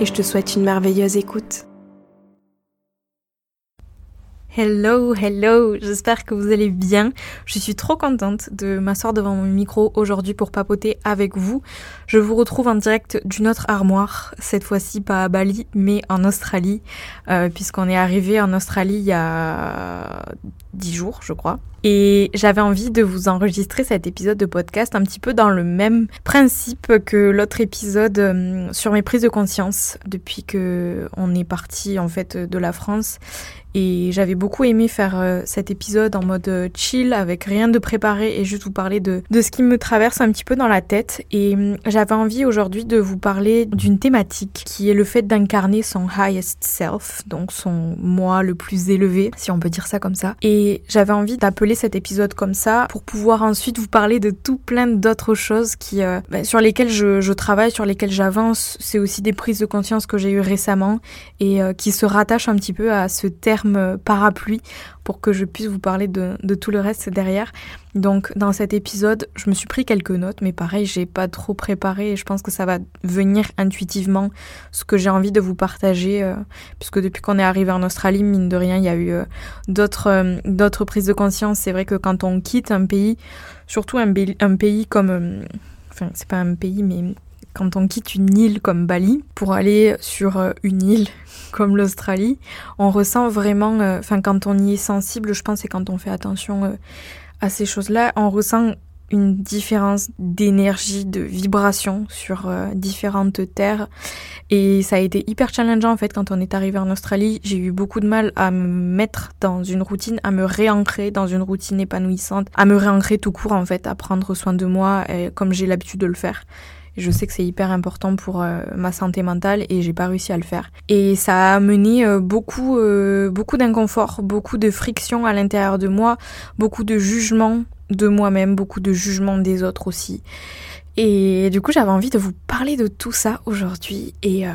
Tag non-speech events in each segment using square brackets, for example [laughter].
et je te souhaite une merveilleuse écoute. Hello, hello, j'espère que vous allez bien. Je suis trop contente de m'asseoir devant mon micro aujourd'hui pour papoter avec vous. Je vous retrouve en direct d'une autre armoire, cette fois-ci pas à Bali, mais en Australie, euh, puisqu'on est arrivé en Australie il y a dix jours, je crois. Et j'avais envie de vous enregistrer cet épisode de podcast un petit peu dans le même principe que l'autre épisode euh, sur mes prises de conscience depuis que on est parti en fait de la France et j'avais beaucoup aimé faire euh, cet épisode en mode euh, chill, avec rien de préparé et juste vous parler de, de ce qui me traverse un petit peu dans la tête. Et j'avais envie aujourd'hui de vous parler d'une thématique qui est le fait d'incarner son highest self, donc son moi le plus élevé, si on peut dire ça comme ça. Et j'avais envie d'appeler cet épisode comme ça pour pouvoir ensuite vous parler de tout plein d'autres choses euh, ben, sur lesquelles je, je, travaille, sur lesquelles j'avance. C'est aussi des prises de conscience que j'ai eues récemment et qui se rattachent un petit peu à ce terme parapluie pour que je puisse vous parler de, tout le reste derrière. Donc dans cet épisode, je me suis pris quelques notes, mais pareil, j'ai pas trop préparé et je pense que ça va venir intuitivement ce que j'ai envie de vous partager, euh, puisque depuis qu'on est arrivé en Australie, mine de rien, il y a eu euh, d'autres euh, prises de conscience. C'est vrai que quand on quitte un pays, surtout un, un pays comme, enfin c'est pas un pays, mais quand on quitte une île comme Bali pour aller sur une île [laughs] comme l'Australie, on ressent vraiment, euh, enfin quand on y est sensible, je pense, et quand on fait attention euh, à ces choses-là, on ressent une différence d'énergie, de vibration sur euh, différentes terres. Et ça a été hyper challengeant en fait quand on est arrivé en Australie. J'ai eu beaucoup de mal à me mettre dans une routine, à me réancrer dans une routine épanouissante, à me réancrer tout court en fait, à prendre soin de moi comme j'ai l'habitude de le faire. Je sais que c'est hyper important pour euh, ma santé mentale et j'ai pas réussi à le faire. Et ça a amené euh, beaucoup, euh, beaucoup d'inconfort, beaucoup de friction à l'intérieur de moi, beaucoup de jugement de moi-même, beaucoup de jugement des autres aussi. Et du coup, j'avais envie de vous parler de tout ça aujourd'hui. Et euh,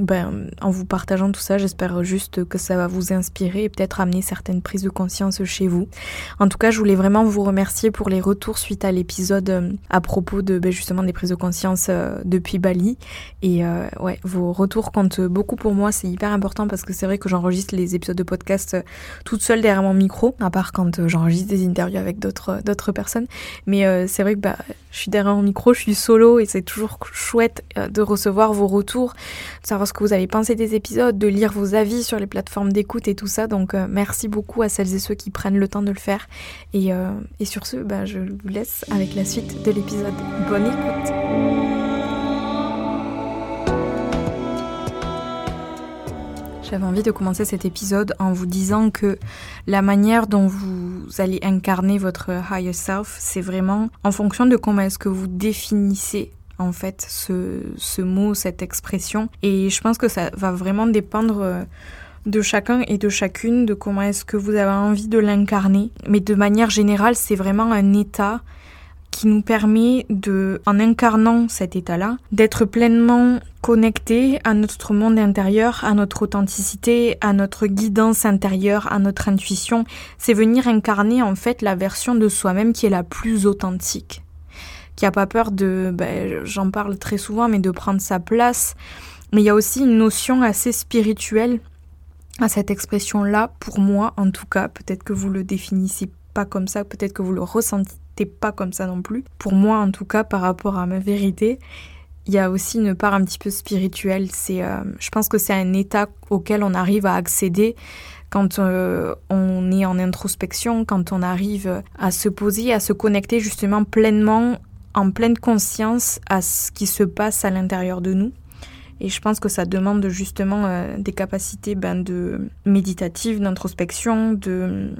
ben, en vous partageant tout ça, j'espère juste que ça va vous inspirer et peut-être amener certaines prises de conscience chez vous. En tout cas, je voulais vraiment vous remercier pour les retours suite à l'épisode euh, à propos de ben, justement des prises de conscience euh, depuis Bali. Et ouais, vos retours comptent beaucoup pour moi. C'est hyper important parce que c'est vrai que j'enregistre les épisodes de podcast toute seule derrière mon micro, à part quand j'enregistre des interviews avec d'autres personnes. Mais c'est vrai que bah, je suis derrière mon micro je suis solo et c'est toujours chouette euh, de recevoir vos retours, de savoir ce que vous avez pensé des épisodes, de lire vos avis sur les plateformes d'écoute et tout ça. Donc euh, merci beaucoup à celles et ceux qui prennent le temps de le faire. Et, euh, sur ce, bah, je vous laisse avec la suite de l'épisode. Bonne écoute J'avais envie de commencer cet épisode en vous disant que la manière dont vous allez incarner votre higher self, c'est vraiment en fonction de comment est-ce que vous définissez en fait ce, ce mot, cette expression. Et je pense que ça va vraiment dépendre euh, de chacun et de chacune, de comment est-ce que vous avez envie de l'incarner. Mais de manière générale, c'est vraiment un état qui nous permet de, en incarnant cet état-là, d'être pleinement connecté à notre monde intérieur, à notre authenticité, à notre guidance intérieure, à notre intuition. C'est venir incarner en fait la version de soi-même qui est la plus authentique, qui a pas peur de, ben, j'en parle très souvent, mais de prendre sa place. Mais il y a aussi une notion assez spirituelle à cette expression-là, pour moi en tout cas. Peut-être que vous le définissez pas comme ça, peut-être que vous le ressentez pas comme ça non plus. Pour moi, en tout cas, par rapport à ma vérité, il y a aussi une part un petit peu spirituelle. C'est, euh, je pense que c'est un état auquel on arrive à accéder quand euh, on est en introspection, quand on arrive à se poser, à se connecter justement pleinement, en pleine conscience à ce qui se passe à l'intérieur de nous. Et je pense que ça demande justement euh, des capacités ben, de méditative, d'introspection, de,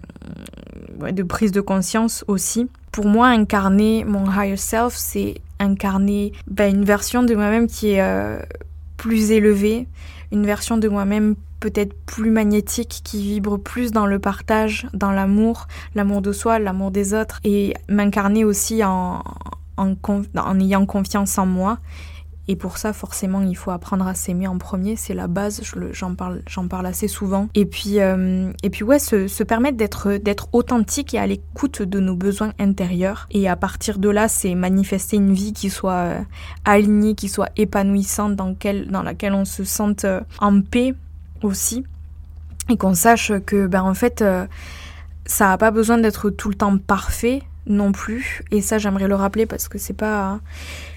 de prise de conscience aussi. Pour moi, incarner mon higher self, c'est incarner ben, une version de moi-même qui est euh, plus élevée, une version de moi-même peut-être plus magnétique, qui vibre plus dans le partage, dans l'amour, l'amour de soi, l'amour des autres, et m'incarner aussi en, en ayant confiance en moi et pour ça, forcément, il faut apprendre à s'aimer en premier. C'est la base. J'en parle, parle assez souvent. Et puis, euh, et puis ouais, se, permettre d'être, authentique et à l'écoute de nos besoins intérieurs. Et à partir de là, c'est manifester une vie qui soit euh, alignée, qui soit épanouissante, dans laquelle on se sente euh, en paix aussi. Et qu'on sache que, ben, en fait, ça n'a pas besoin d'être tout le temps parfait non plus. Et ça, j'aimerais le rappeler parce que c'est pas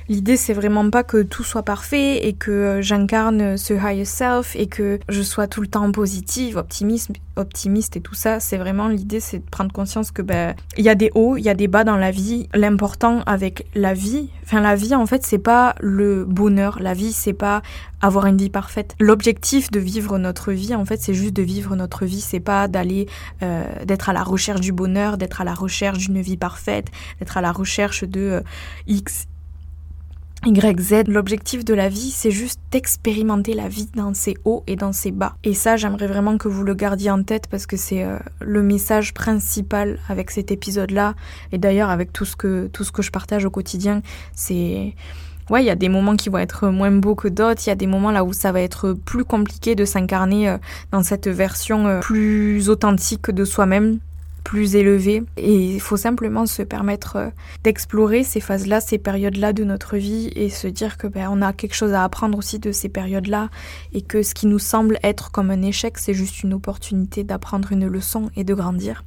L'idée, c'est vraiment pas que tout soit parfait et que j'incarne ce higher self et que je sois tout le temps positive, optimiste, optimiste et tout ça. C'est vraiment l'idée, c'est de prendre conscience que ben il y a des hauts, il y a des bas dans la vie. L'important avec la vie, enfin la vie en fait, c'est pas le bonheur. La vie, c'est pas avoir une vie parfaite. L'objectif de vivre notre vie, en fait, c'est juste de vivre notre vie. C'est pas d'aller, euh, d'être à la recherche du bonheur, d'être à la recherche d'une vie parfaite, d'être à la recherche de euh, X, YZ, l'objectif de la vie, c'est juste d'expérimenter la vie dans ses hauts et dans ses bas. Et ça, j'aimerais vraiment que vous le gardiez en tête parce que c'est euh, le message principal avec cet épisode-là. Et d'ailleurs, avec tout ce que, tout ce que je partage au quotidien, c'est... Ouais, il y a des moments qui vont être moins beaux que d'autres, il y a des moments là où ça va être plus compliqué de s'incarner euh, dans cette version euh, plus authentique de soi-même, plus élevé. Et il faut simplement se permettre euh, d'explorer ces phases-là, ces périodes-là de notre vie et se dire que ben, on a quelque chose à apprendre aussi de ces périodes-là et que ce qui nous semble être comme un échec, c'est juste une opportunité d'apprendre une leçon et de grandir.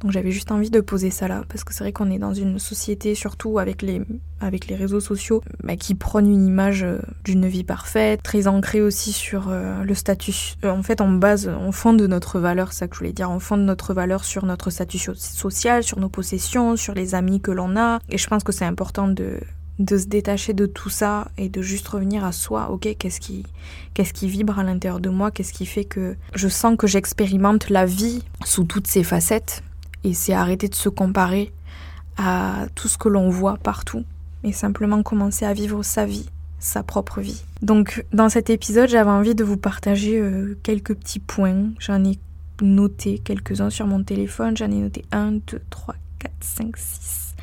Donc j'avais juste envie de poser ça là, parce que c'est vrai qu'on est dans une société, surtout avec les, avec les réseaux sociaux, bah, qui prône une image euh, d'une vie parfaite, très ancrée aussi sur euh, le statut. Euh, en fait, on base, on fonde notre valeur, c'est ça que je voulais dire, on fonde notre valeur sur notre statut social, sur nos possessions, sur les amis que l'on a. Et je pense que c'est important de de se détacher de tout ça et de juste revenir à soi. Ok, qu'est-ce qui, qu'est-ce qui vibre à l'intérieur de moi? Qu'est-ce qui fait que je sens que j'expérimente la vie sous toutes ses facettes? Et c'est arrêter de se comparer à tout ce que l'on voit partout et simplement commencer à vivre sa vie, sa propre vie. Donc dans cet épisode, j'avais envie de vous partager euh, quelques petits points. J'en ai noté quelques-uns sur mon téléphone. J'en ai noté 1, 2, 3, 4, 5, 6,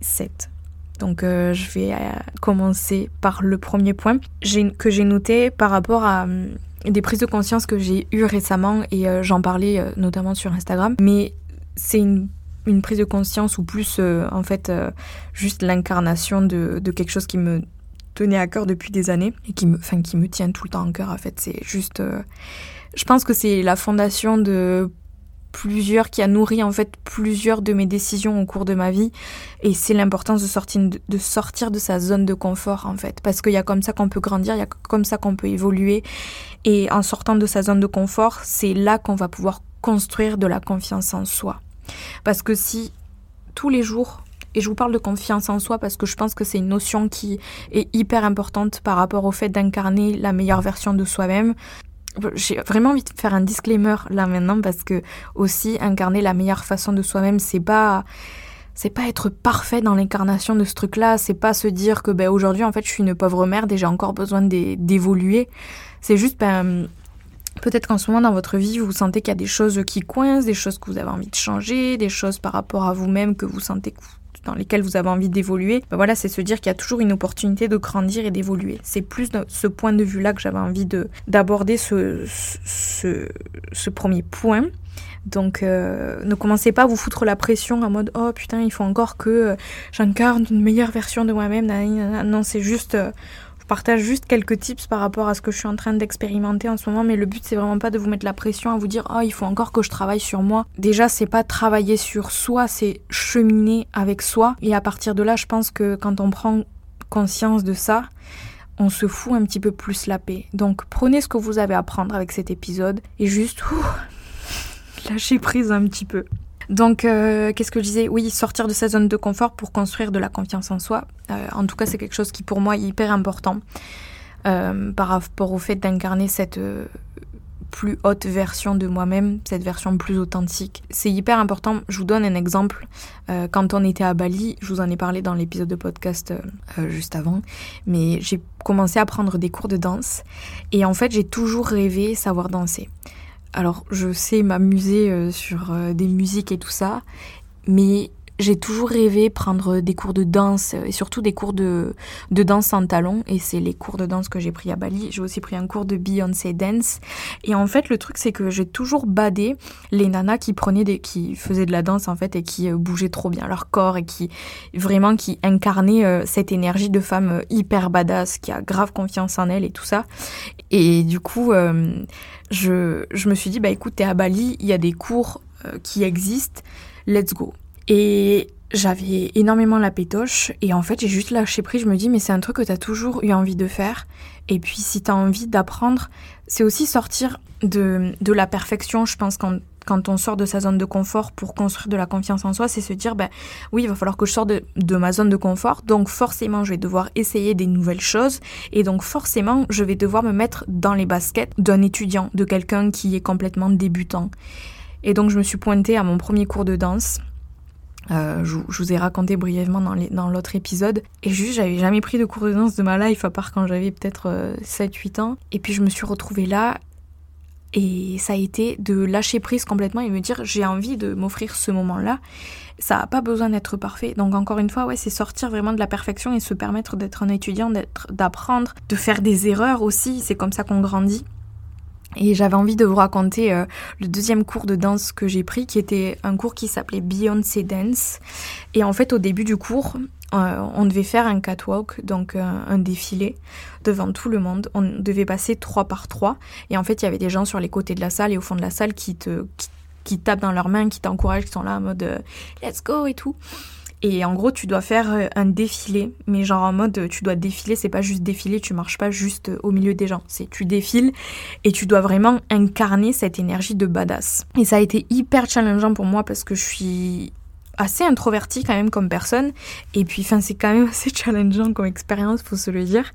7. Donc euh, je vais euh, commencer par le premier point que j'ai noté par rapport à des prises de conscience que j'ai eues récemment et j'en parlais notamment sur Instagram. Mais c'est une, prise de conscience ou plus euh, en fait euh, juste l'incarnation de, quelque chose qui me tenait à cœur depuis des années et qui me, qui me tient tout le temps à cœur en fait. C'est juste, euh, je pense que c'est la fondation de plusieurs, qui a nourri en fait plusieurs de mes décisions au cours de ma vie. Et c'est l'importance de sortir, de sortir de sa zone de confort en fait. Parce qu'il y a comme ça qu'on peut grandir, il y a comme ça qu'on peut évoluer. Et en sortant de sa zone de confort, c'est là qu'on va pouvoir construire de la confiance en soi. Parce que si tous les jours, et je vous parle de confiance en soi parce que je pense que c'est une notion qui est hyper importante par rapport au fait d'incarner la meilleure version de soi-même. J'ai vraiment envie de faire un disclaimer là maintenant parce que aussi incarner la meilleure façon de soi-même, c'est pas c'est pas être parfait dans l'incarnation de ce truc-là, c'est pas se dire que ben aujourd'hui en fait je suis une pauvre merde et j'ai encore besoin d'évoluer. C'est juste ben Peut-être qu'en ce moment dans votre vie, vous sentez qu'il y a des choses qui coincent, des choses que vous avez envie de changer, des choses par rapport à vous-même que vous sentez dans lesquelles vous avez envie d'évoluer. Ben voilà, c'est se dire qu'il y a toujours une opportunité de grandir et d'évoluer. C'est plus de ce point de vue-là que j'avais envie de d'aborder ce, premier point. Donc euh, ne commencez pas à vous foutre la pression en mode oh putain il faut encore que euh, j'incarne une meilleure version de moi-même. Non c'est juste euh, partage juste quelques tips par rapport à ce que je suis en train d'expérimenter en ce moment, mais le but c'est vraiment pas de vous mettre la pression à vous dire oh il faut encore que je travaille sur moi. Déjà c'est pas travailler sur soi, c'est cheminer avec soi. Et à partir de là, je pense que quand on prend conscience de ça, on se fout un petit peu plus la paix. Donc prenez ce que vous avez à prendre avec cet épisode et juste [laughs] lâchez prise un petit peu. Donc, euh, qu'est-ce que je disais? Oui, sortir de sa zone de confort pour construire de la confiance en soi. Euh, en tout cas, c'est quelque chose qui pour moi est hyper important euh, par rapport au fait d'incarner cette plus haute version de moi-même, cette version plus authentique. C'est hyper important. Je vous donne un exemple. Quand on était à Bali, je vous en ai parlé dans l'épisode de podcast juste avant, mais j'ai commencé à prendre des cours de danse et en fait j'ai toujours rêvé savoir danser. Alors je sais m'amuser sur des musiques et tout ça, mais j'ai toujours rêvé prendre des cours de danse et surtout des cours de, de danse en talons et c'est les cours de danse que j'ai pris à Bali. J'ai aussi pris un cours de Beyoncé Dance et en fait le truc c'est que j'ai toujours badé les nanas qui prenaient qui faisaient de la danse en fait et qui euh, bougeaient trop bien leur corps et qui vraiment qui incarnaient euh, cette énergie de femme euh, hyper badass qui a grave confiance en elle et tout ça. Et du coup je, je me suis dit bah écoute t'es à Bali, il y a des cours qui existent, let's go. Et j'avais énormément la pétoche. Et en fait j'ai juste lâché prise, je me dis mais c'est un truc que tu as toujours eu envie de faire. Et puis si tu as envie d'apprendre, c'est aussi sortir de, de la perfection, je pense quand quand on sort de sa zone de confort pour construire de la confiance en soi, c'est se dire, ben oui, il va falloir que je sorte de, de, ma zone de confort, donc forcément, je vais devoir essayer des nouvelles choses, et donc forcément, je vais devoir me mettre dans les baskets d'un étudiant, de quelqu'un qui est complètement débutant. Et donc, je me suis pointée à mon premier cours de danse, euh, je, vous ai raconté brièvement dans l'autre épisode. Et juste, j'avais jamais pris de cours de danse de ma life, à part quand j'avais peut-être 7-8 euh, ans. Et puis je me suis retrouvée là. Et ça a été de lâcher prise complètement et me dire j'ai envie de m'offrir ce moment-là. Ça n'a pas besoin d'être parfait. Donc encore une fois, ouais, c'est sortir vraiment de la perfection et se permettre d'être un étudiant, d'apprendre, de faire des erreurs aussi. C'est comme ça qu'on grandit. Et j'avais envie de vous raconter euh, le deuxième cours de danse que j'ai pris, qui était un cours qui s'appelait Beyoncé Dance. Et en fait, au début du cours, euh, on devait faire un catwalk, donc euh, un défilé, devant tout le monde. On devait passer trois par trois. Et en fait, il y avait des gens sur les côtés de la salle et au fond de la salle qui te qui, tapent dans leurs mains, qui t'encouragent, qui sont là en mode let's go et tout. Et en gros, tu dois faire euh, un défilé, mais genre en mode tu dois défiler, c'est pas juste défiler, tu marches pas juste au milieu des gens, c'est tu défiles et tu dois vraiment incarner cette énergie de badass. Et ça a été hyper challengeant pour moi parce que je suis assez introvertie quand même comme personne. Et puis c'est quand même [laughs] assez challengeant comme expérience faut se le dire.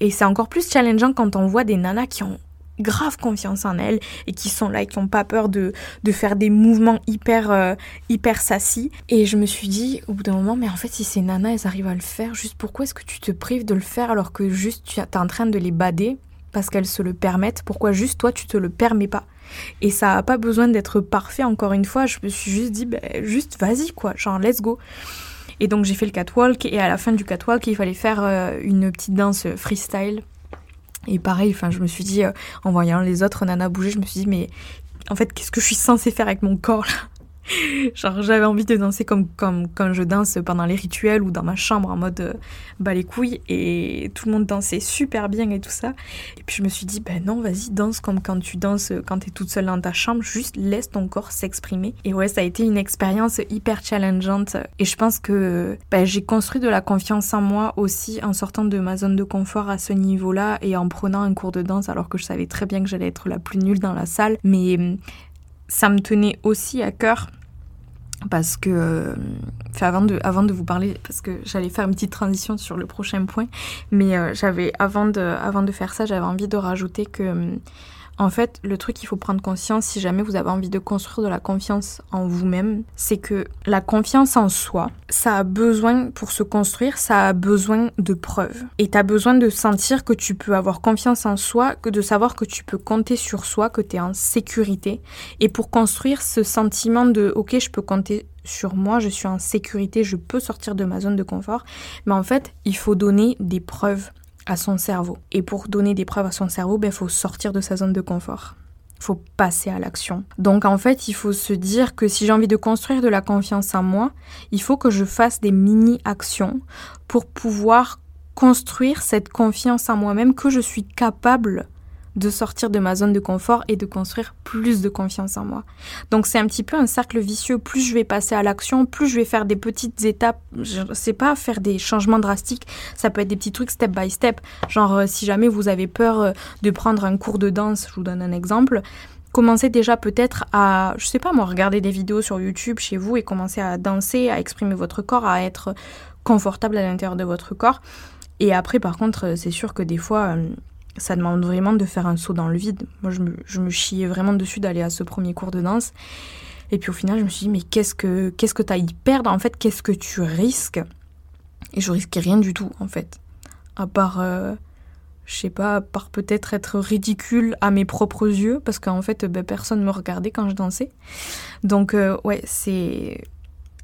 Et c'est encore plus challengeant quand on voit des nanas qui ont grave confiance en elles et qui sont là et qui n'ont pas peur de, de, faire des mouvements hyper, euh, hyper sassy. Et je me suis dit au bout d'un moment, mais en fait, si ces nanas, elles arrivent à le faire, juste pourquoi est-ce que tu te prives de le faire alors que juste tu es en train de les bader parce qu'elles se le permettent? Pourquoi juste toi, tu te le permets pas? Et ça a pas besoin d'être parfait, encore une fois. Je me suis juste dit, ben, juste vas-y, quoi, genre let's go. Et donc j'ai fait le catwalk et à la fin du catwalk, il fallait faire euh, une petite danse freestyle et pareil, enfin, je me suis dit, euh, en voyant les autres nanas bouger, je me suis dit, mais en fait, qu'est-ce que je suis censée faire avec mon corps là? [laughs] Genre j'avais envie de danser comme, comme quand je danse pendant les rituels ou dans ma chambre en mode euh, bas les couilles et tout le monde dansait super bien et tout ça. Et puis je me suis dit ben non vas-y danse comme quand tu danses quand t'es toute seule dans ta chambre, juste laisse ton corps s'exprimer. Et ouais ça a été une expérience hyper challengeante et je pense que ben, j'ai construit de la confiance en moi aussi en sortant de ma zone de confort à ce niveau-là et en prenant un cours de danse alors que je savais très bien que j'allais être la plus nulle dans la salle. Mais ça me tenait aussi à cœur parce que euh, avant de avant de vous parler parce que j'allais faire une petite transition sur le prochain point mais euh, j'avais avant de avant de faire ça j'avais envie de rajouter que en fait, le truc qu'il faut prendre conscience si jamais vous avez envie de construire de la confiance en vous-même, c'est que la confiance en soi, ça a besoin, pour se construire, ça a besoin de preuves. Et tu as besoin de sentir que tu peux avoir confiance en soi, que de savoir que tu peux compter sur soi, que tu es en sécurité. Et pour construire ce sentiment de ok, je peux compter sur moi, je suis en sécurité, je peux sortir de ma zone de confort, mais en fait, il faut donner des preuves à son cerveau. Et pour donner des preuves à son cerveau, il ben, faut sortir de sa zone de confort. Il faut passer à l'action. Donc en fait, il faut se dire que si j'ai envie de construire de la confiance en moi, il faut que je fasse des mini-actions pour pouvoir construire cette confiance en moi-même que je suis capable de sortir de ma zone de confort et de construire plus de confiance en moi. Donc c'est un petit peu un cercle vicieux. Plus je vais passer à l'action, plus je vais faire des petites étapes. Je sais pas faire des changements drastiques. Ça peut être des petits trucs step by step. Genre euh, si jamais vous avez peur euh, de prendre un cours de danse, je vous donne un exemple. Commencez déjà peut-être à, je sais pas moi, regarder des vidéos sur YouTube chez vous et commencer à danser, à exprimer votre corps, à être confortable à l'intérieur de votre corps. Et après, par contre, c'est sûr que des fois, euh, ça demande vraiment de faire un saut dans le vide. Moi, je me, chiais vraiment dessus d'aller à ce premier cours de danse. Et puis au final, je me suis dit, mais qu'est-ce que qu'est-ce que tu as à y perdre En fait, qu'est-ce que tu risques? Et je risquais rien du tout, en fait. À part, euh, je sais pas, à part peut-être être ridicule à mes propres yeux, parce qu'en fait, ben, personne me regardait quand je dansais. Donc, euh, ouais, c'est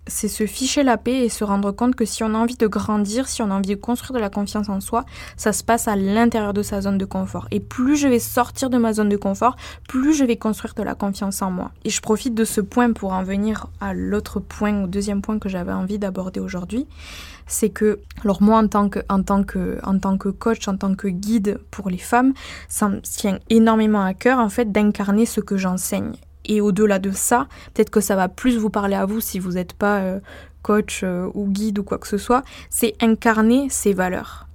c'est se ficher la paix et se rendre compte que si on a envie de grandir, si on a envie de construire de la confiance en soi, ça se passe à l'intérieur de sa zone de confort. Et plus je vais sortir de ma zone de confort, plus je vais construire de la confiance en moi. Et je profite de ce point pour en venir à l'autre point, au deuxième point que j'avais envie d'aborder aujourd'hui. C'est que, alors moi en tant que, en tant que, en tant que coach, en tant que guide pour les femmes, ça me tient énormément à cœur en fait d'incarner ce que j'enseigne. Et au-delà de ça, peut-être que ça va plus vous parler à vous si vous n'êtes pas euh, coach euh, ou guide ou quoi que ce soit, c'est incarner ces valeurs.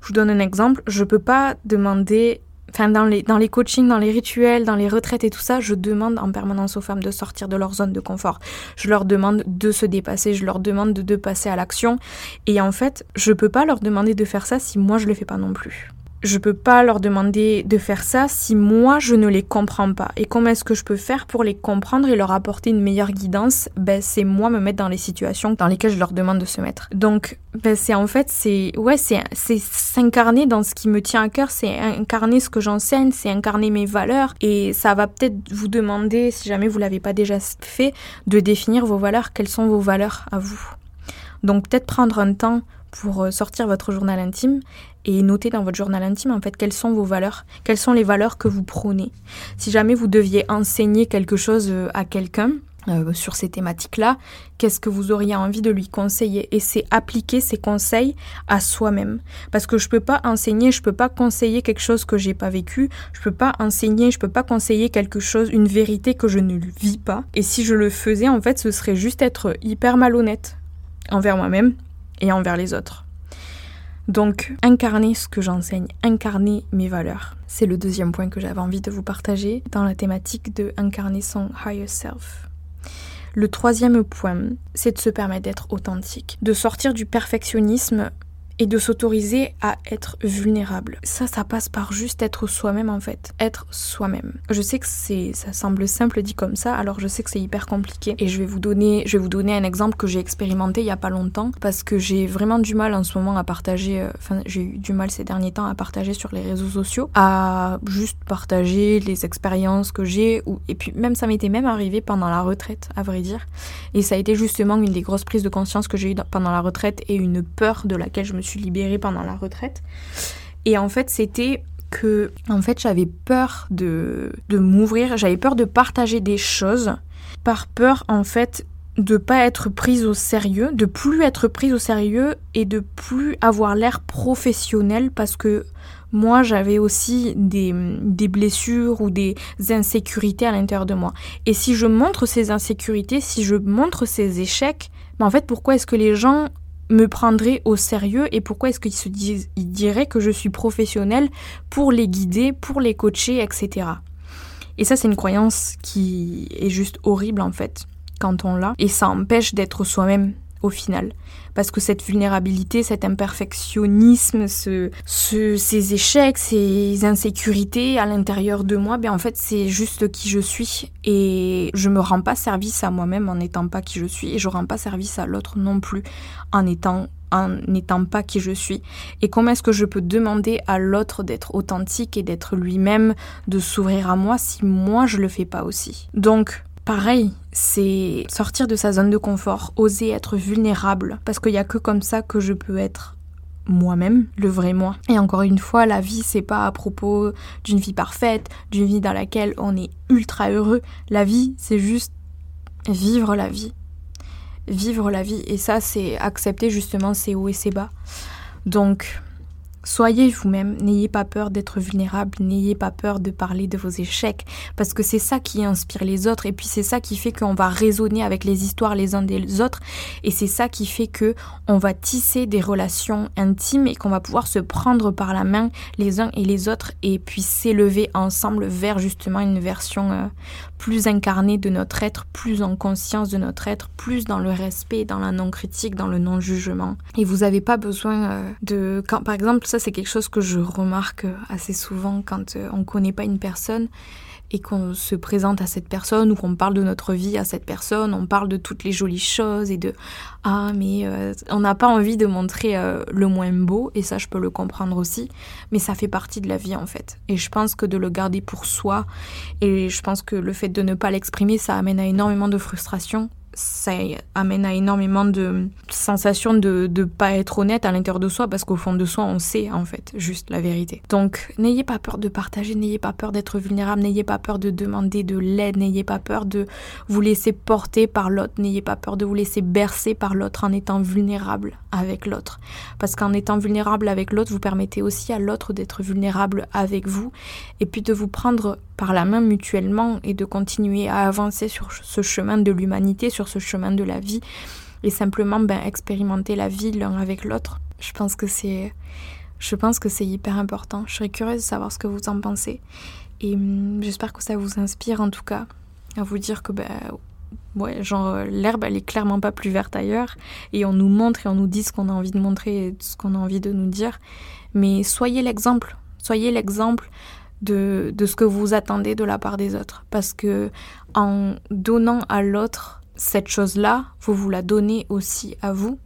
Je vous donne un exemple, je ne peux pas demander Enfin, dans les, dans les coachings, dans les rituels, dans les retraites et tout ça, je demande en permanence aux femmes de sortir de leur zone de confort. Je leur demande de se dépasser, je leur demande de, de passer à l'action. Et en fait, je peux pas leur demander de faire ça si moi je le fais pas non plus je peux pas leur demander de faire ça si moi je ne les comprends pas. Et comment est-ce que je peux faire pour les comprendre et leur apporter une meilleure guidance? Ben c'est moi me mettre dans les situations dans lesquelles je leur demande de se mettre. Donc ben c'est en fait c'est ouais c'est c'est s'incarner dans ce qui me tient à cœur, c'est incarner ce que j'enseigne, c'est incarner mes valeurs et ça va peut-être vous demander si jamais vous l'avez pas déjà fait de définir vos valeurs, quelles sont vos valeurs à vous? Donc peut-être prendre un temps pour euh, sortir votre journal intime et noter dans votre journal intime en fait quelles sont vos valeurs, quelles sont les valeurs que vous prônez. Si jamais vous deviez enseigner quelque chose euh, à quelqu'un euh, sur ces thématiques-là, qu'est-ce que vous auriez envie de lui conseiller? Et c'est appliquer ces conseils à soi-même. Parce que je peux pas enseigner, je peux pas conseiller quelque chose que j'ai pas vécu, je peux pas enseigner, je peux pas conseiller quelque chose, une vérité que je ne vis pas. Et si je le faisais, en fait, ce serait juste être hyper malhonnête envers moi-même et envers les autres. Donc, incarner ce que j'enseigne, incarner mes valeurs. C'est le deuxième point que j'avais envie de vous partager dans la thématique de incarner son higher self. Le troisième point, c'est de se permettre d'être authentique, de sortir du perfectionnisme et de s'autoriser à être vulnérable. Ça, ça passe par juste être soi-même en fait. Être soi-même. Je sais que c'est, ça semble simple dit comme ça, alors je sais que c'est hyper compliqué. Et je vais vous donner, je vais vous donner un exemple que j'ai expérimenté il y a pas longtemps parce que j'ai vraiment du mal en ce moment à partager, euh, enfin j'ai eu du mal ces derniers temps à partager sur les réseaux sociaux, à juste partager les expériences que j'ai et puis même ça m'était même arrivé pendant la retraite à vrai dire. Et ça a été justement une des grosses prises de conscience que j'ai eu pendant la retraite et une peur de laquelle je me suis libérée pendant la retraite. Et en fait, c'était que en fait, j'avais peur de, de m'ouvrir, j'avais peur de partager des choses par peur en fait de pas être prise au sérieux, de plus être prise au sérieux et de plus avoir l'air professionnel parce que moi j'avais aussi des, des, blessures ou des insécurités à l'intérieur de moi. Et si je montre ces insécurités, si je montre ces échecs, ben en fait pourquoi est-ce que les gens me prendraient au sérieux et pourquoi est-ce qu'ils se diraient que je suis professionnelle pour les guider, pour les coacher, etc. Et ça, c'est une croyance qui est juste horrible en fait quand on l'a et ça empêche d'être soi-même au final. Parce que cette vulnérabilité, cet imperfectionnisme, ce, ces échecs, ces insécurités à l'intérieur de moi, ben en fait c'est juste qui je suis. Et je me rends pas service à moi-même en n'étant pas qui je suis. Et je rends pas service à l'autre non plus en étant en n'étant pas qui je suis Et comment est-ce que je peux demander à l'autre d'être authentique et d'être lui-même, de s'ouvrir à moi si moi je le fais pas aussi? Donc Pareil, c'est sortir de sa zone de confort, oser être vulnérable, parce qu'il n'y a que comme ça que je peux être moi-même, le vrai moi. Et encore une fois, la vie, c'est pas à propos d'une vie parfaite, d'une vie dans laquelle on est ultra heureux. La vie, c'est juste vivre la vie. Vivre la vie. Et ça, c'est accepter justement ses hauts et ses bas. Donc, Soyez vous-même, n'ayez pas peur d'être vulnérable, n'ayez pas peur de parler de vos échecs, parce que c'est ça qui inspire les autres, et puis c'est ça qui fait qu'on va raisonner avec les histoires les uns des autres, et c'est ça qui fait que on va tisser des relations intimes et qu'on va pouvoir se prendre par la main les uns et les autres, et puis s'élever ensemble vers justement une version euh, plus incarnée de notre être, plus en conscience de notre être, plus dans le respect, dans la non-critique, dans le non-jugement. Et vous n'avez pas besoin euh, de, par exemple ça c'est quelque chose que je remarque assez souvent quand on ne connaît pas une personne et qu'on se présente à cette personne ou qu'on parle de notre vie à cette personne, on parle de toutes les jolies choses et de ah mais euh, on n'a pas envie de montrer euh, le moins beau et ça je peux le comprendre aussi, mais ça fait partie de la vie en fait. Et je pense que de le garder pour soi et je pense que le fait de ne pas l'exprimer ça amène à énormément de frustration ça amène à énormément de sensations de ne pas être honnête à l'intérieur de soi parce qu'au fond de soi, on sait en fait juste la vérité. Donc n'ayez pas peur de partager, n'ayez pas peur d'être vulnérable, n'ayez pas peur de demander de l'aide, n'ayez pas peur de vous laisser porter par l'autre, n'ayez pas peur de vous laisser bercer par l'autre en étant vulnérable avec l'autre. Parce qu'en étant vulnérable avec l'autre, vous permettez aussi à l'autre d'être vulnérable avec vous et puis de vous prendre par la main mutuellement et de continuer à avancer sur ce chemin de l'humanité, ce chemin de la vie et simplement ben, expérimenter la vie l'un avec l'autre. Je pense que c'est je pense que c'est hyper important. Je serais curieuse de savoir ce que vous en pensez et hum, j'espère que ça vous inspire en tout cas à vous dire que ben ouais, genre l'herbe elle est clairement pas plus verte ailleurs et on nous montre et on nous dit ce qu'on a envie de montrer et ce qu'on a envie de nous dire. Mais soyez l'exemple, soyez l'exemple de, ce que vous attendez de la part des autres. Parce que en donnant à l'autre cette chose-là, vous vous la donnez aussi à vous.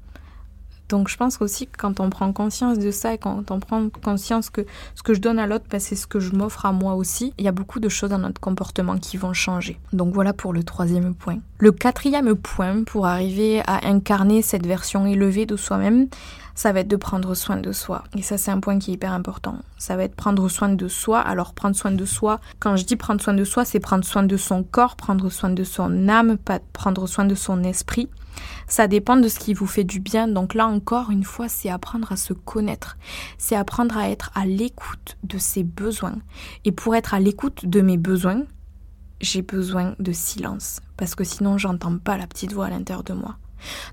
Donc je pense aussi que quand on prend conscience de ça et quand on prend conscience que ce que je donne à l'autre, ben, c'est ce que je m'offre à moi aussi, il y a beaucoup de choses dans notre comportement qui vont changer. Donc voilà pour le troisième point. Le quatrième point pour arriver à incarner cette version élevée de soi-même, ça va être de prendre soin de soi. Et ça, c'est un point qui est hyper important. Ça va être prendre soin de soi. Alors, prendre soin de soi, quand je dis prendre soin de soi, c'est prendre soin de son corps, prendre soin de son âme, pas prendre soin de son esprit. Ça dépend de ce qui vous fait du bien. Donc là encore, une fois, c'est apprendre à se connaître. C'est apprendre à être à l'écoute de ses besoins. Et pour être à l'écoute de mes besoins, j'ai besoin de silence. Parce que sinon, j'entends pas la petite voix à l'intérieur de moi.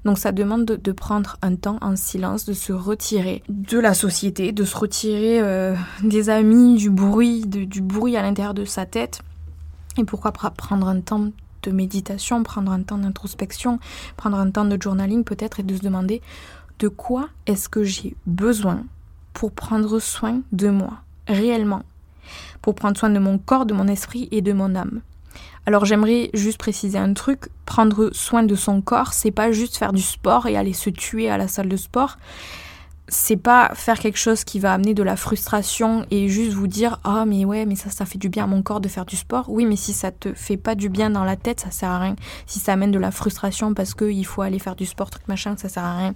Donc ça demande de, prendre un temps en silence, de se retirer de la société, de se retirer euh, des amis, du bruit, du bruit à l'intérieur de sa tête. Et pourquoi prendre un temps de méditation, prendre un temps d'introspection, prendre un temps de journaling peut-être et de se demander de quoi est-ce que j'ai besoin pour prendre soin de moi, réellement, pour prendre soin de mon corps, de mon esprit et de mon âme. Alors j'aimerais juste préciser un truc, prendre soin de son corps, c'est pas juste faire du sport et aller se tuer à la salle de sport. C'est pas faire quelque chose qui va amener de la frustration et juste vous dire "Ah mais ouais, mais ça ça fait du bien à mon corps de faire du sport." Oui, mais si ça te fait pas du bien dans la tête, ça sert à rien. Si ça amène de la frustration parce qu'il faut aller faire du sport, truc machin, ça sert à rien.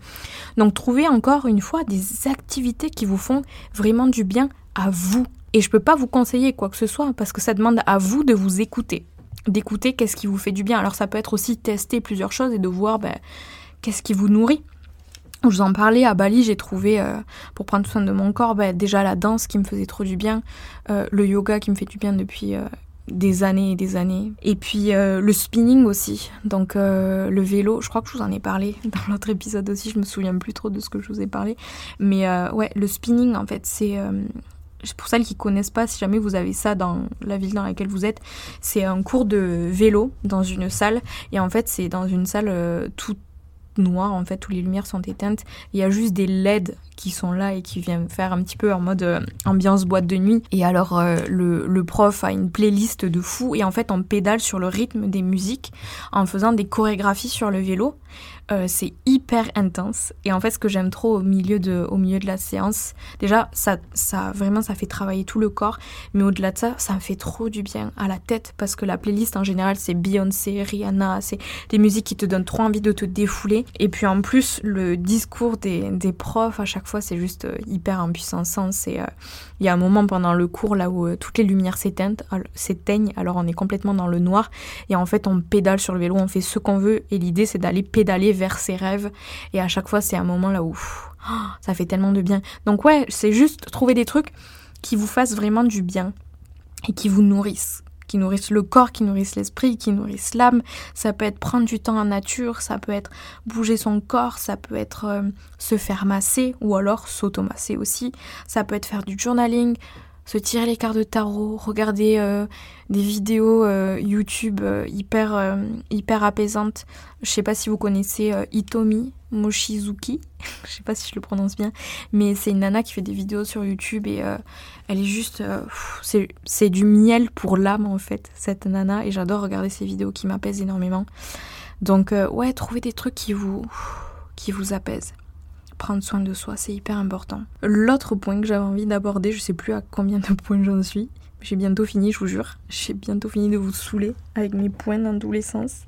Donc trouvez encore une fois des activités qui vous font vraiment du bien à vous. Et je peux pas vous conseiller quoi que ce soit parce que ça demande à vous de vous écouter d'écouter qu'est-ce qui vous fait du bien. Alors ça peut être aussi tester plusieurs choses et de voir ben, qu'est-ce qui vous nourrit. Je vous en parlais à Bali, j'ai trouvé, euh, pour prendre soin de mon corps, ben, déjà la danse qui me faisait trop du bien, euh, le yoga qui me fait du bien depuis euh, des années et des années, et puis le spinning aussi, donc le vélo, je crois que je vous en ai parlé [laughs] dans l'autre épisode aussi, je me souviens plus trop de ce que je vous ai parlé, mais ouais, le spinning en fait, c'est pour celles qui connaissent pas, si jamais vous avez ça dans la ville dans laquelle vous êtes, c'est un cours de vélo dans une salle. Et en fait, c'est dans une salle toute noire, en fait, où les lumières sont éteintes. Il y a juste des LED qui sont là et qui viennent faire un petit peu en mode euh, ambiance boîte de nuit. Et alors, euh, le, le, prof a une playlist de fou et en fait, on pédale sur le rythme des musiques en faisant des chorégraphies sur le vélo. Euh, c'est hyper intense. Et en fait, ce que j'aime trop au milieu de, au milieu de la séance, déjà, ça, ça, vraiment, ça fait travailler tout le corps. Mais au-delà de ça, ça me fait trop du bien à la tête parce que la playlist en général, c'est Beyoncé, Rihanna, c'est des musiques qui te donnent trop envie de te défouler. Et puis en plus, le discours des, des profs à chaque fois, c'est juste euh, hyper impuissant. C'est, euh, il y a un moment pendant le cours là où toutes les lumières s'éteignent, alors on est complètement dans le noir. Et en fait, on pédale sur le vélo, on fait ce qu'on veut. Et l'idée, c'est d'aller pédaler vers ses rêves. Et à chaque fois, c'est un moment là où ça fait tellement de bien. Donc ouais, c'est juste trouver des trucs qui vous fassent vraiment du bien et qui vous nourrissent qui nourrissent le corps, qui nourrissent l'esprit, qui nourrissent l'âme. Ça peut être prendre du temps en nature, ça peut être bouger son corps, ça peut être euh, se faire masser ou alors s'automasser aussi. Ça peut être faire du journaling, se tirer les cartes de tarot, regarder euh, des vidéos euh, YouTube euh, hyper, apaisantes. Je sais pas si vous connaissez Itomi Moshizuki, [laughs] je sais pas si je le prononce bien, mais c'est une nana qui fait des vidéos sur YouTube et elle est juste. c'est du miel pour l'âme en fait, cette nana, et j'adore regarder ses vidéos qui m'apaisent énormément. Donc, ouais, trouvez des trucs qui vous, qui vous apaisent prendre soin de soi, c'est hyper important. L'autre point que j'avais envie d'aborder, je sais plus à combien de points j'en suis. J'ai bientôt fini, je vous jure. J'ai bientôt fini de vous saouler avec mes points dans tous les sens.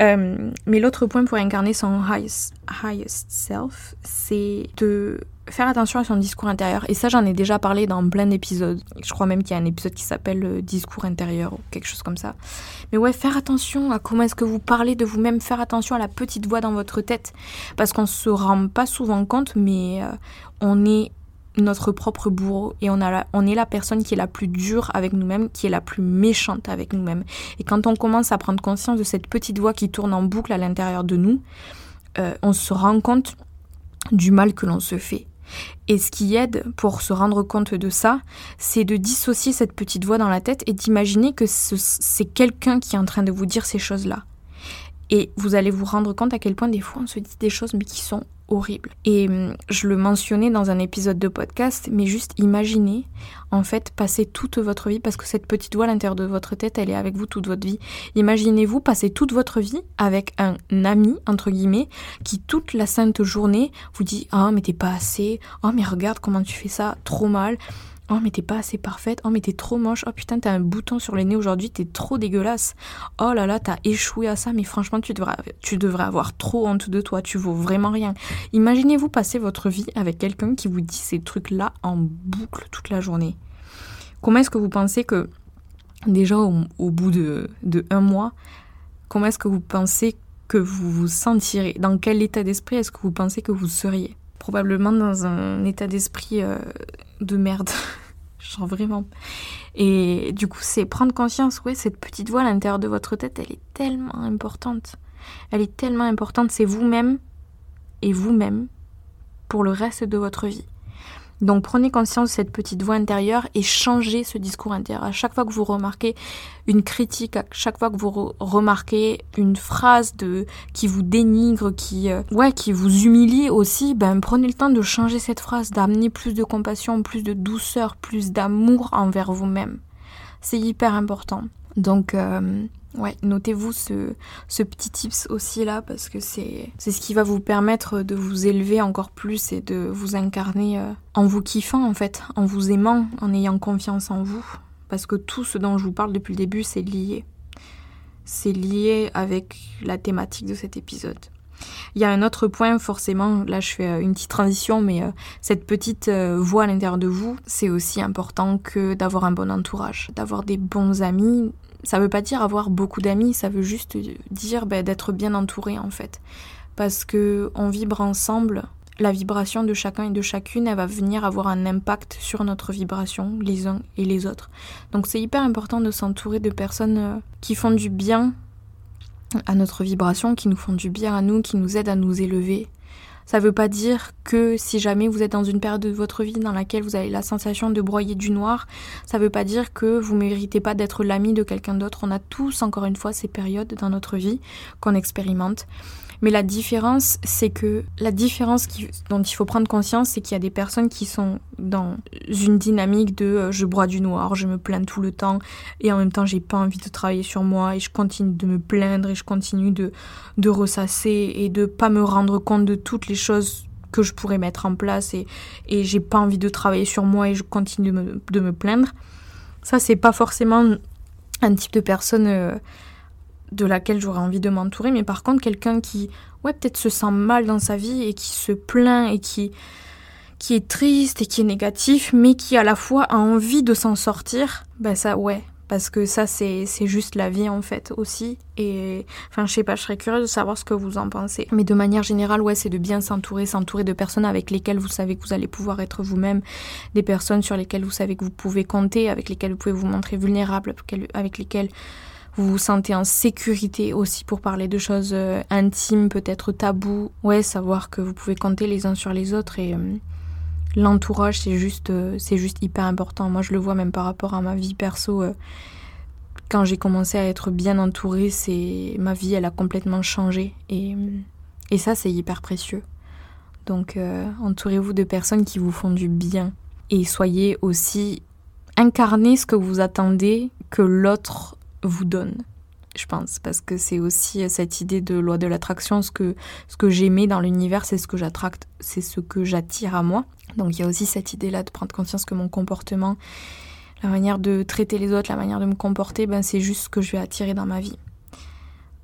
Euh, mais l'autre point pour incarner son highest, highest self, c'est de faire attention à son discours intérieur. Et ça, j'en ai déjà parlé dans plein d'épisodes. Je crois même qu'il y a un épisode qui s'appelle le discours intérieur ou quelque chose comme ça. Mais ouais, faire attention à comment est-ce que vous parlez de vous-même, faire attention à la petite voix dans votre tête. Parce qu'on se rend pas souvent compte, mais euh, on est notre propre bourreau et on, est la personne qui est la plus dure avec nous-mêmes, qui est la plus méchante avec nous-mêmes. Et quand on commence à prendre conscience de cette petite voix qui tourne en boucle à l'intérieur de nous, euh, on se rend compte du mal que l'on se fait. Et ce qui aide pour se rendre compte de ça, c'est de dissocier cette petite voix dans la tête et d'imaginer que c'est quelqu'un qui est en train de vous dire ces choses-là. Et vous allez vous rendre compte à quel point des fois on se dit des choses mais qui sont horrible. Et hum, je le mentionnais dans un épisode de podcast, mais juste imaginez, en fait, passer toute votre vie, parce que cette petite voix à l'intérieur de votre tête, elle est avec vous toute votre vie. Imaginez-vous passer toute votre vie avec un ami, entre guillemets, qui toute la sainte journée vous dit Ah, mais t'es pas assez, oh, mais regarde comment tu fais ça, trop mal. Oh mais t'es pas assez parfaite, oh mais t'es trop moche, oh putain t'as un bouton sur le nez aujourd'hui, t'es trop dégueulasse, oh là là t'as échoué à ça, mais franchement tu devrais, tu devrais avoir trop honte de toi, tu vaux vraiment rien. Imaginez-vous passer votre vie avec quelqu'un qui vous dit ces trucs-là en boucle toute la journée. Comment est-ce que vous pensez que, déjà au, bout de, de un mois, comment est-ce que vous pensez que vous vous sentirez? Dans quel état d'esprit est-ce que vous pensez que vous seriez? Probablement dans un état d'esprit euh, de merde. [laughs] Genre vraiment. Et du coup, c'est prendre conscience, ouais, cette petite voix à l'intérieur de votre tête, elle est tellement importante. Elle est tellement importante, c'est vous-même et vous-même pour le reste de votre vie. Donc prenez conscience de cette petite voix intérieure et changez ce discours intérieur. À chaque fois que vous remarquez une critique, à chaque fois que vous remarquez une phrase de qui vous dénigre, qui euh, ouais, qui vous humilie aussi, ben prenez le temps de changer cette phrase, d'amener plus de compassion, plus de douceur, plus d'amour envers vous-même. C'est hyper important. Donc euh, Ouais, notez-vous ce, ce, petit tips aussi là parce que c'est ce qui va vous permettre de vous élever encore plus et de vous incarner euh, en vous kiffant en fait, en vous aimant, en ayant confiance en vous. Parce que tout ce dont je vous parle depuis le début, c'est lié. C'est lié avec la thématique de cet épisode. Il y a un autre point, forcément, là je fais euh, une petite transition, mais euh, cette petite voix à l'intérieur de vous, c'est aussi important que d'avoir un bon entourage, d'avoir des bons amis, ça veut pas dire avoir beaucoup d'amis, ça veut juste dire ben, d'être bien entouré en fait. Parce que on vibre ensemble, la vibration de chacun et de chacune, elle va venir avoir un impact sur notre vibration, les uns et les autres. Donc c'est hyper important de s'entourer de personnes euh, qui font du bien à notre vibration, qui nous font du bien à nous, qui nous aident à nous élever, ça ne veut pas dire que si jamais vous êtes dans une période de votre vie dans laquelle vous avez la sensation de broyer du noir, ça ne veut pas dire que vous méritez pas d'être l'ami de quelqu'un d'autre. On a tous, encore une fois, ces périodes dans notre vie qu'on expérimente. Mais la différence, c'est que la différence dont il faut prendre conscience, c'est qu'il y a des personnes qui sont dans une dynamique de euh, je broie du noir, je me plains tout le temps et en même temps j'ai pas envie de travailler sur moi et je continue de me plaindre et je continue de, de ressasser et de pas me rendre compte de toutes les choses que je pourrais mettre en place et, et j'ai pas envie de travailler sur moi et je continue de me, de me plaindre. Ça, c'est pas forcément un type de personne euh, de laquelle j'aurais envie de m'entourer, mais par contre quelqu'un qui, ouais, peut-être se sent mal dans sa vie et qui se plaint et qui, qui est triste et qui est négatif, mais qui à la fois a envie de s'en sortir, ben ça, ouais, parce que ça c'est juste la vie en fait aussi. Et enfin je sais pas je serais curieuse de savoir ce que vous en pensez. Mais de manière générale ouais c'est de bien s'entourer s'entourer de personnes avec lesquelles vous savez que vous allez pouvoir être vous-même. Des personnes sur lesquelles vous savez que vous pouvez compter avec lesquelles vous pouvez vous montrer vulnérable avec lesquelles vous vous sentez en sécurité aussi pour parler de choses euh, intimes, peut-être tabous. Ouais, savoir que vous pouvez compter les uns sur les autres et euh, l'entourage, c'est juste, euh, juste hyper important. Moi, je le vois même par rapport à ma vie perso. Quand j'ai commencé à être bien entourée, c'est ma vie, elle a complètement changé. Et, et ça, c'est hyper précieux. Donc, entourez-vous de personnes qui vous font du bien. Et soyez aussi incarnez ce que vous attendez que l'autre vous donne je pense, parce que c'est aussi cette idée de loi de l'attraction, ce que, ce que j'aimais dans l'univers, c'est ce que j'attracte, c'est ce que j'attire à moi. Donc il y a aussi cette idée-là de prendre conscience que mon comportement, la manière de traiter les autres, la manière de me comporter, ben c'est juste ce que je vais attirer dans ma vie.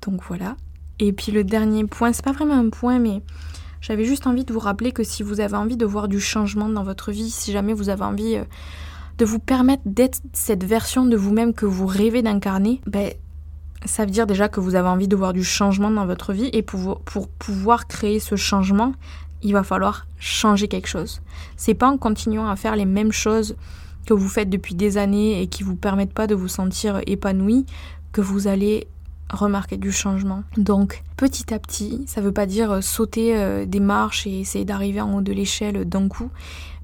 Donc voilà. Et puis le dernier point, c'est pas vraiment un point, mais j'avais juste envie de vous rappeler que si vous avez envie de voir du changement dans votre vie, si jamais vous avez envie euh, de vous permettre d'être cette version de vous-même que vous rêvez d'incarner, ben, ça veut dire déjà que vous avez envie de voir du changement dans votre vie et pour, pour pouvoir créer ce changement, il va falloir changer quelque chose. C'est pas en continuant à faire les mêmes choses que vous faites depuis des années et qui vous permettent pas de vous sentir épanoui que vous allez remarquer du changement. Donc petit à petit, ça veut pas dire sauter euh, des marches et essayer d'arriver en haut de l'échelle d'un coup,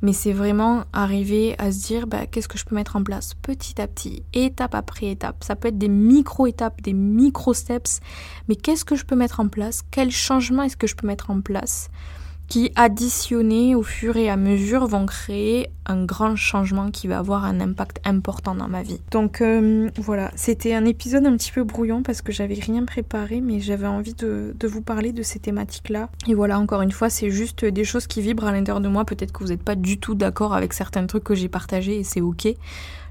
mais c'est vraiment arriver à se dire bah, qu'est-ce que je peux mettre en place petit à petit, étape après étape. Ça peut être des micro-étapes, des micro-steps, mais qu'est-ce que je peux mettre en place? Quel changement est-ce que je peux mettre en place? Qui, additionnés au fur et à mesure, vont créer un grand changement qui va avoir un impact important dans ma vie. Donc euh, voilà, c'était un épisode un petit peu brouillon parce que j'avais rien préparé, mais j'avais envie de, vous parler de ces thématiques-là. Et voilà, encore une fois, c'est juste des choses qui vibrent à l'intérieur de moi. Peut-être que vous n'êtes pas du tout d'accord avec certains trucs que j'ai partagés et c'est ok.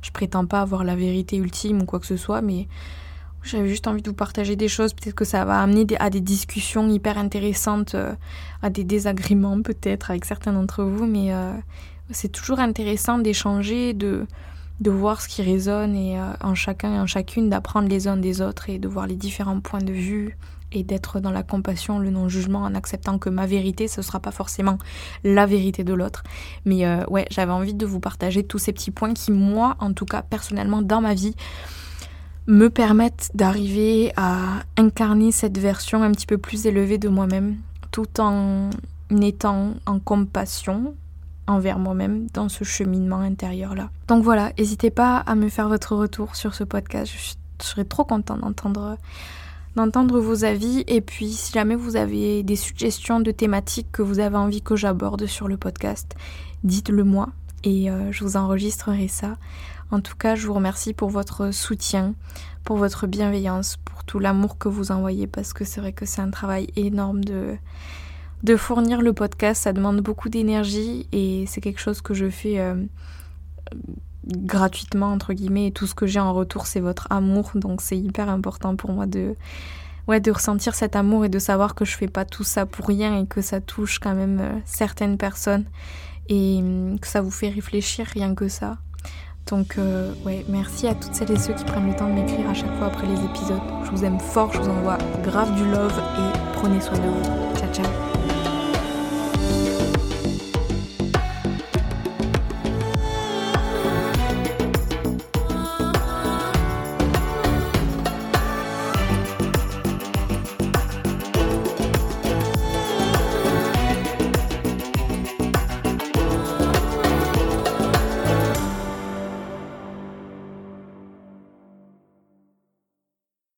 Je prétends pas avoir la vérité ultime ou quoi que ce soit, mais j'avais juste envie de vous partager des choses. Peut-être que ça va amener à des discussions hyper intéressantes, euh, à des désagréments peut-être avec certains d'entre vous. Mais euh, c'est toujours intéressant d'échanger, de, de voir ce qui résonne et euh, en chacun et en chacune d'apprendre les uns des autres et de voir les différents points de vue et d'être dans la compassion, le non-jugement, en acceptant que ma vérité, ce ne sera pas forcément la vérité de l'autre. Mais ouais, j'avais envie de vous partager tous ces petits points qui, moi, en tout cas, personnellement, dans ma vie, me permettent d'arriver à incarner cette version un petit peu plus élevée de moi-même, tout en étant en compassion envers moi-même dans ce cheminement intérieur-là. Donc voilà, n'hésitez pas à me faire votre retour sur ce podcast. Je, serais trop contente d'entendre d'entendre vos avis et puis si jamais vous avez des suggestions de thématiques que vous avez envie que j'aborde sur le podcast, dites-le moi et euh, je vous enregistrerai ça. En tout cas, je vous remercie pour votre soutien, pour votre bienveillance, pour tout l'amour que vous envoyez, parce que c'est vrai que c'est un travail énorme de, fournir le podcast. Ça demande beaucoup d'énergie et c'est quelque chose que je fais euh, gratuitement, entre guillemets, et tout ce que j'ai en retour, c'est votre amour. Donc c'est hyper important pour moi de, ouais, de ressentir cet amour et de savoir que je fais pas tout ça pour rien et que ça touche quand même euh, certaines personnes et hum, que ça vous fait réfléchir rien que ça. Donc euh, ouais, merci à toutes celles et ceux qui prennent le temps de m'écrire à chaque fois après les épisodes. Je vous aime fort, je vous envoie grave du love et prenez soin de vous.